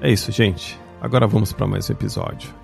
É isso, gente. Agora vamos para mais um episódio.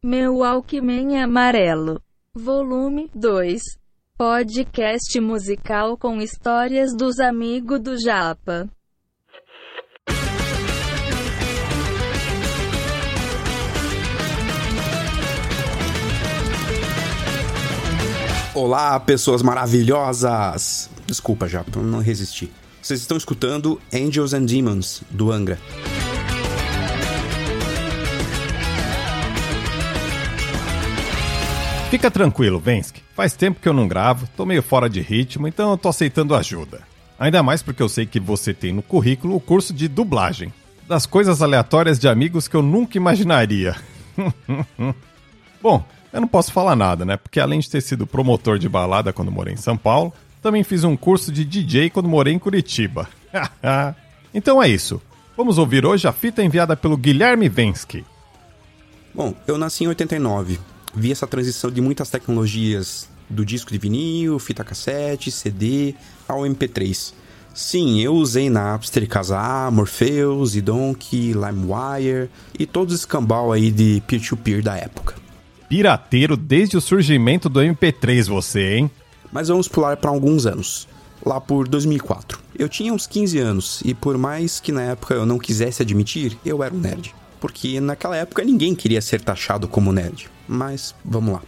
Meu Alckmin Amarelo. Volume 2. Podcast musical com histórias dos amigos do Japa. Olá, pessoas maravilhosas! Desculpa, Japa, não resisti. Vocês estão escutando Angels and Demons, do Angra. Fica tranquilo, Vensky. Faz tempo que eu não gravo, tô meio fora de ritmo, então eu tô aceitando ajuda. Ainda mais porque eu sei que você tem no currículo o curso de dublagem. Das coisas aleatórias de amigos que eu nunca imaginaria. Bom, eu não posso falar nada, né? Porque além de ter sido promotor de balada quando morei em São Paulo, também fiz um curso de DJ quando morei em Curitiba. então é isso. Vamos ouvir hoje a fita enviada pelo Guilherme Vensky. Bom, eu nasci em 89 vi essa transição de muitas tecnologias do disco de vinil, fita cassete, CD ao MP3. Sim, eu usei Napster, Kazaa, Morpheus, Idonk, LimeWire e todos os escambau aí de peer-to-peer -peer da época. Pirateiro desde o surgimento do MP3 você, hein? Mas vamos pular para alguns anos. Lá por 2004. Eu tinha uns 15 anos e por mais que na época eu não quisesse admitir, eu era um nerd. Porque naquela época ninguém queria ser taxado como nerd mas vamos lá.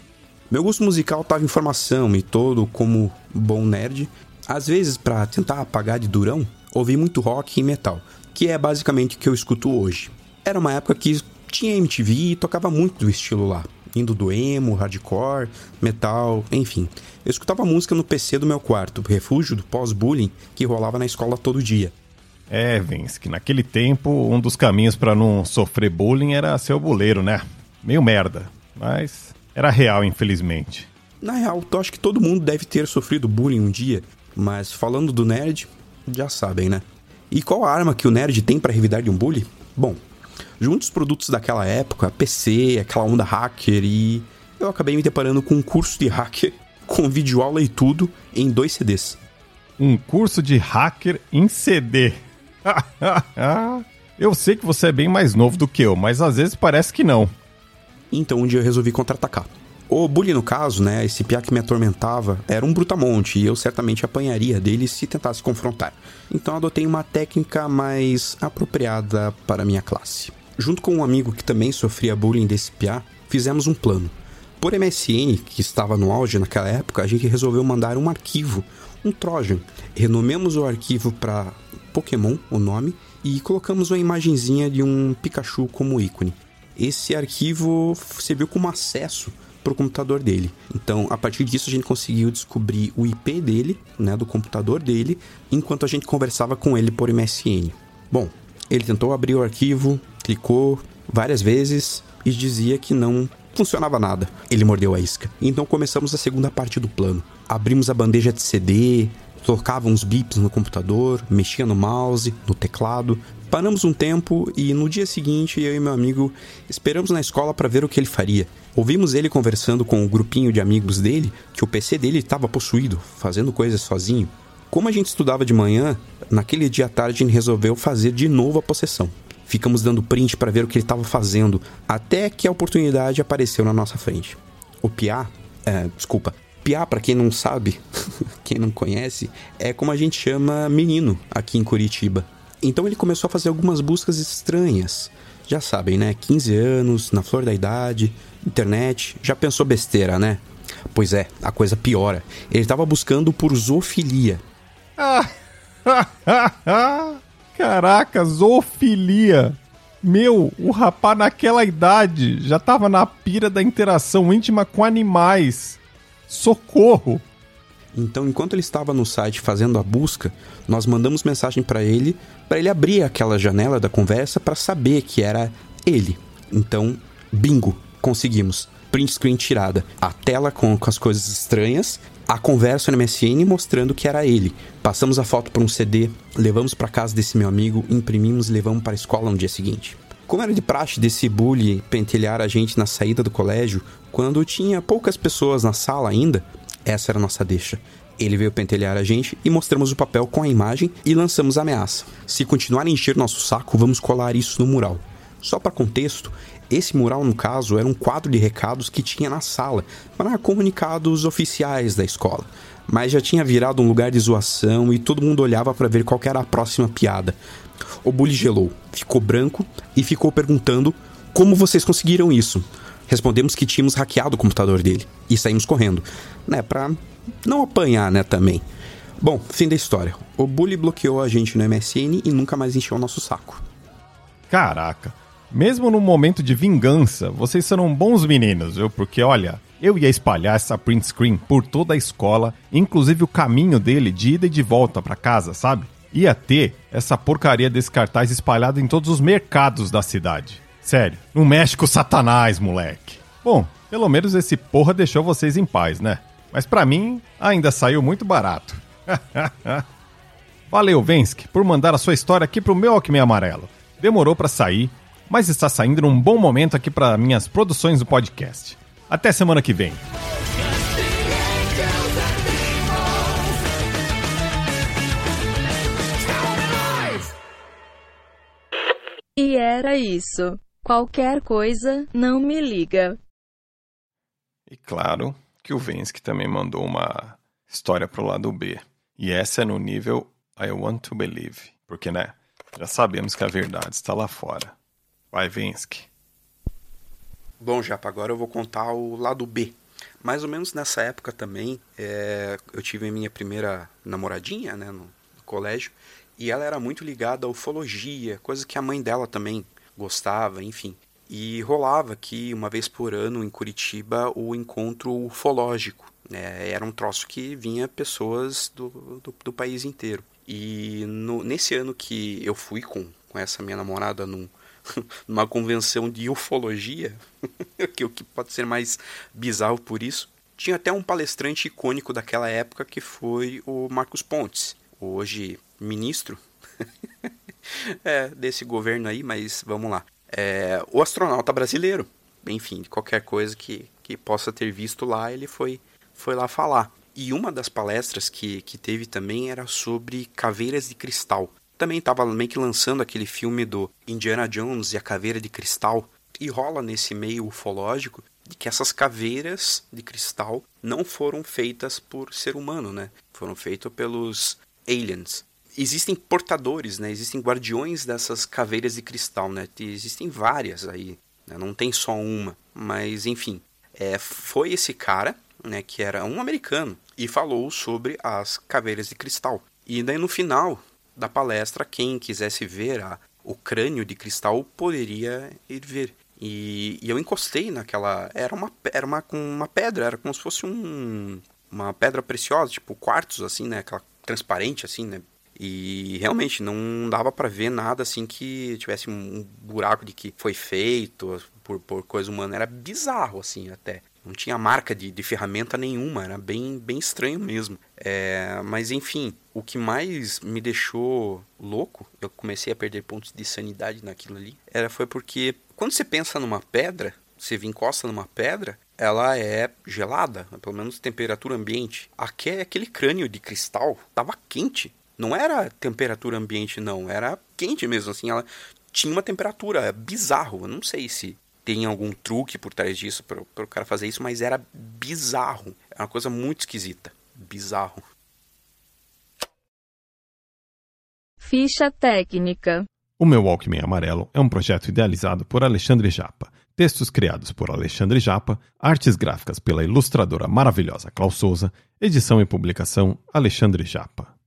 Meu gosto musical estava em formação e todo como bom nerd. Às vezes, para tentar apagar de durão, ouvi muito rock e metal, que é basicamente o que eu escuto hoje. Era uma época que tinha MTV e tocava muito do estilo lá, indo do emo, hardcore, metal, enfim. Eu escutava música no PC do meu quarto, refúgio do pós-bullying que rolava na escola todo dia. É, Vince, que naquele tempo um dos caminhos para não sofrer bullying era ser o boleiro, né? Meio merda. Mas era real, infelizmente. Na real, eu acho que todo mundo deve ter sofrido bullying um dia, mas falando do nerd, já sabem, né? E qual a arma que o nerd tem para revidar de um bully? Bom, junto os produtos daquela época, PC, aquela onda hacker e eu acabei me deparando com um curso de hacker com videoaula e tudo em dois CDs. Um curso de hacker em CD. eu sei que você é bem mais novo do que eu, mas às vezes parece que não. Então um dia eu resolvi contra-atacar. O bully, no caso, né, esse piá que me atormentava, era um brutamonte e eu certamente apanharia dele se tentasse confrontar. Então adotei uma técnica mais apropriada para minha classe. Junto com um amigo que também sofria bullying desse piá, fizemos um plano. Por MSN, que estava no auge naquela época, a gente resolveu mandar um arquivo, um Trojan. Renomemos o arquivo para Pokémon, o nome, e colocamos uma imagenzinha de um Pikachu como ícone esse arquivo serviu como acesso para o computador dele. Então, a partir disso, a gente conseguiu descobrir o IP dele, né, do computador dele, enquanto a gente conversava com ele por MSN. Bom, ele tentou abrir o arquivo, clicou várias vezes e dizia que não funcionava nada. Ele mordeu a isca. Então começamos a segunda parte do plano. Abrimos a bandeja de CD, tocava uns bips no computador, mexia no mouse, no teclado. Paramos um tempo e no dia seguinte eu e meu amigo esperamos na escola para ver o que ele faria. Ouvimos ele conversando com o um grupinho de amigos dele que o PC dele estava possuído, fazendo coisas sozinho. Como a gente estudava de manhã, naquele dia à tarde gente resolveu fazer de novo a possessão. Ficamos dando print para ver o que ele estava fazendo, até que a oportunidade apareceu na nossa frente. O Piá, é, desculpa, Piá, para quem não sabe, quem não conhece, é como a gente chama menino aqui em Curitiba. Então ele começou a fazer algumas buscas estranhas. Já sabem, né? 15 anos, na flor da idade, internet, já pensou besteira, né? Pois é, a coisa piora. Ele estava buscando por zoofilia. Caraca, zoofilia. Meu, o rapaz naquela idade já tava na pira da interação íntima com animais. Socorro! Então, enquanto ele estava no site fazendo a busca, nós mandamos mensagem para ele, para ele abrir aquela janela da conversa para saber que era ele. Então, bingo, conseguimos. Print screen tirada. A tela com, com as coisas estranhas, a conversa no MSN mostrando que era ele. Passamos a foto para um CD, levamos para casa desse meu amigo, imprimimos e levamos para a escola no dia seguinte. Como era de praxe desse bully pentelhar a gente na saída do colégio, quando tinha poucas pessoas na sala ainda, essa era a nossa deixa. Ele veio pentelhar a gente e mostramos o papel com a imagem e lançamos a ameaça. Se continuar a encher nosso saco, vamos colar isso no mural. Só para contexto, esse mural, no caso, era um quadro de recados que tinha na sala para comunicados oficiais da escola. Mas já tinha virado um lugar de zoação e todo mundo olhava para ver qual era a próxima piada. O bully gelou, ficou branco e ficou perguntando como vocês conseguiram isso. Respondemos que tínhamos hackeado o computador dele e saímos correndo, né, pra não apanhar, né, também. Bom, fim da história. O bully bloqueou a gente no MSN e nunca mais encheu o nosso saco. Caraca, mesmo no momento de vingança, vocês serão bons meninos, viu? Porque olha, eu ia espalhar essa print screen por toda a escola, inclusive o caminho dele de ida e de volta para casa, sabe? Ia ter essa porcaria desse cartaz espalhado em todos os mercados da cidade. Sério, não mexe com satanás, moleque. Bom, pelo menos esse porra deixou vocês em paz, né? Mas para mim, ainda saiu muito barato. Valeu, Vensky, por mandar a sua história aqui pro meu Alckmin Amarelo. Demorou para sair, mas está saindo num bom momento aqui para minhas produções do podcast. Até semana que vem. E era isso. Qualquer coisa, não me liga. E claro que o Vensky também mandou uma história pro lado B. E essa é no nível I want to believe. Porque, né? Já sabemos que a verdade está lá fora. Vai, Vensky. Bom, Japa, agora eu vou contar o lado B. Mais ou menos nessa época também, é, eu tive a minha primeira namoradinha, né, no, no colégio, e ela era muito ligada à ufologia, coisa que a mãe dela também gostava, enfim. E rolava aqui, uma vez por ano, em Curitiba, o encontro ufológico. É, era um troço que vinha pessoas do, do, do país inteiro. E no, nesse ano que eu fui com, com essa minha namorada num, numa convenção de ufologia, que o que pode ser mais bizarro por isso, tinha até um palestrante icônico daquela época que foi o Marcos Pontes, hoje ministro é, desse governo aí, mas vamos lá. É, o astronauta brasileiro, enfim, qualquer coisa que, que possa ter visto lá, ele foi, foi lá falar. E uma das palestras que, que teve também era sobre caveiras de cristal. Também estava meio que lançando aquele filme do Indiana Jones e a Caveira de Cristal. E rola nesse meio ufológico de que essas caveiras de cristal não foram feitas por ser humano, né? Foram feitas pelos aliens existem portadores, né? Existem guardiões dessas caveiras de cristal, né? Existem várias aí, né? não tem só uma, mas enfim, é, foi esse cara, né? Que era um americano e falou sobre as caveiras de cristal. E daí no final da palestra, quem quisesse ver a, o crânio de cristal poderia ir ver. E, e eu encostei naquela. Era uma, era uma, uma pedra, era como se fosse um, uma pedra preciosa, tipo quartzo, assim, né? Aquela transparente, assim, né? E realmente não dava para ver nada assim que tivesse um buraco de que foi feito por, por coisa humana. Era bizarro, assim, até. Não tinha marca de, de ferramenta nenhuma, era bem, bem estranho mesmo. É, mas enfim, o que mais me deixou louco, eu comecei a perder pontos de sanidade naquilo ali, era foi porque quando você pensa numa pedra, você encosta numa pedra, ela é gelada, pelo menos temperatura ambiente. Aqui é aquele crânio de cristal, tava quente. Não era temperatura ambiente, não. Era quente mesmo, assim. Ela tinha uma temperatura é bizarro. Eu não sei se tem algum truque por trás disso para o cara fazer isso, mas era bizarro. Era uma coisa muito esquisita. Bizarro. Ficha técnica. O meu Walkman Amarelo é um projeto idealizado por Alexandre Japa. Textos criados por Alexandre Japa, artes gráficas pela ilustradora maravilhosa Klaus Souza, edição e publicação Alexandre Japa.